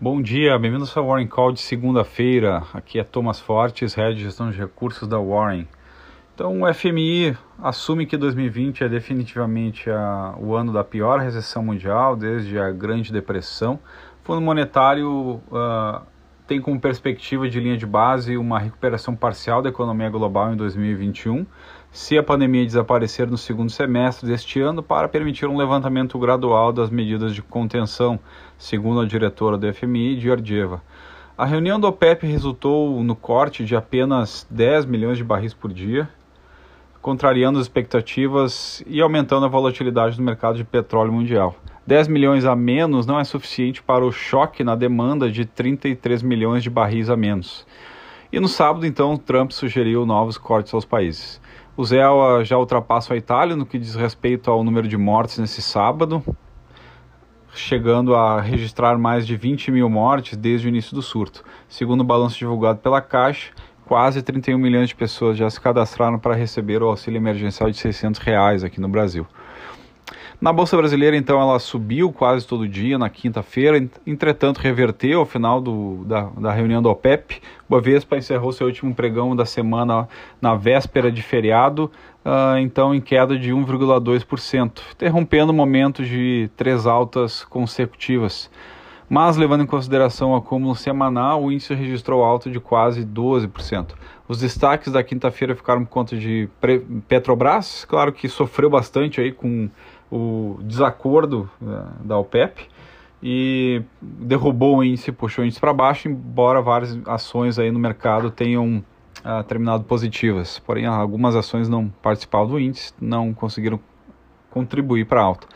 Bom dia, bem-vindos ao Warren Call de segunda-feira. Aqui é Thomas Fortes, Head de Gestão de Recursos da Warren. Então, o FMI assume que 2020 é definitivamente a, o ano da pior recessão mundial desde a Grande Depressão. O Fundo Monetário uh, tem como perspectiva de linha de base uma recuperação parcial da economia global em 2021, se a pandemia desaparecer no segundo semestre deste ano, para permitir um levantamento gradual das medidas de contenção, segundo a diretora do FMI, Georgieva. A reunião do OPEP resultou no corte de apenas 10 milhões de barris por dia, contrariando as expectativas e aumentando a volatilidade do mercado de petróleo mundial. 10 milhões a menos não é suficiente para o choque na demanda de 33 milhões de barris a menos. E no sábado, então, Trump sugeriu novos cortes aos países. O ZEL já ultrapassa a Itália no que diz respeito ao número de mortes nesse sábado, chegando a registrar mais de 20 mil mortes desde o início do surto. Segundo o balanço divulgado pela Caixa, quase 31 milhões de pessoas já se cadastraram para receber o auxílio emergencial de 600 reais aqui no Brasil. Na Bolsa Brasileira, então, ela subiu quase todo dia na quinta-feira, entretanto, reverteu ao final do, da, da reunião do OPEP. Bovespa encerrou seu último pregão da semana na véspera de feriado, uh, então em queda de 1,2%, interrompendo momentos de três altas consecutivas. Mas, levando em consideração o acúmulo semanal, o índice registrou alta de quase 12%. Os destaques da quinta-feira ficaram por conta de Petrobras, claro que sofreu bastante aí com o desacordo né, da OPEP e derrubou o índice, puxou o índice para baixo, embora várias ações aí no mercado tenham uh, terminado positivas. Porém, algumas ações não participaram do índice, não conseguiram contribuir para alta.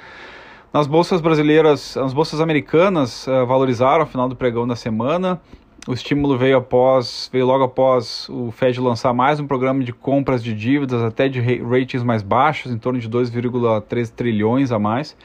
Nas bolsas brasileiras, as bolsas americanas uh, valorizaram ao final do pregão da semana. O estímulo veio após, veio logo após o Fed lançar mais um programa de compras de dívidas até de ratings mais baixos, em torno de 2,3 trilhões a mais,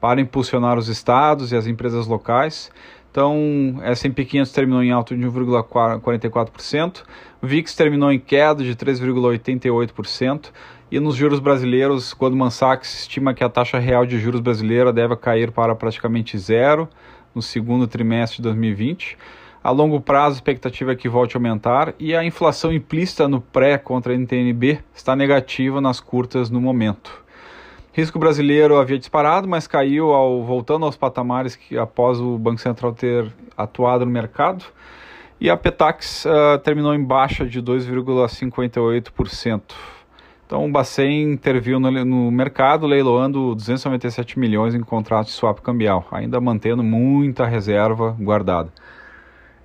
para impulsionar os estados e as empresas locais. Então, S&P 500 terminou em alta de 1,44%, o VIX terminou em queda de 3,88%, e nos juros brasileiros, Goldman Sachs estima que a taxa real de juros brasileira deve cair para praticamente zero no segundo trimestre de 2020. A longo prazo, a expectativa é que volte a aumentar e a inflação implícita no pré contra a NTNB está negativa nas curtas no momento. Risco brasileiro havia disparado, mas caiu ao voltando aos patamares que após o Banco Central ter atuado no mercado. E a Petax uh, terminou em baixa de 2,58%. Então o Bacen interviu no, no, mercado leiloando 297 milhões em contratos de swap cambial, ainda mantendo muita reserva guardada.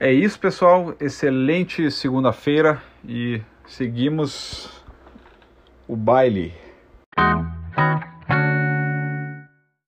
É isso, pessoal. Excelente segunda-feira e seguimos o baile.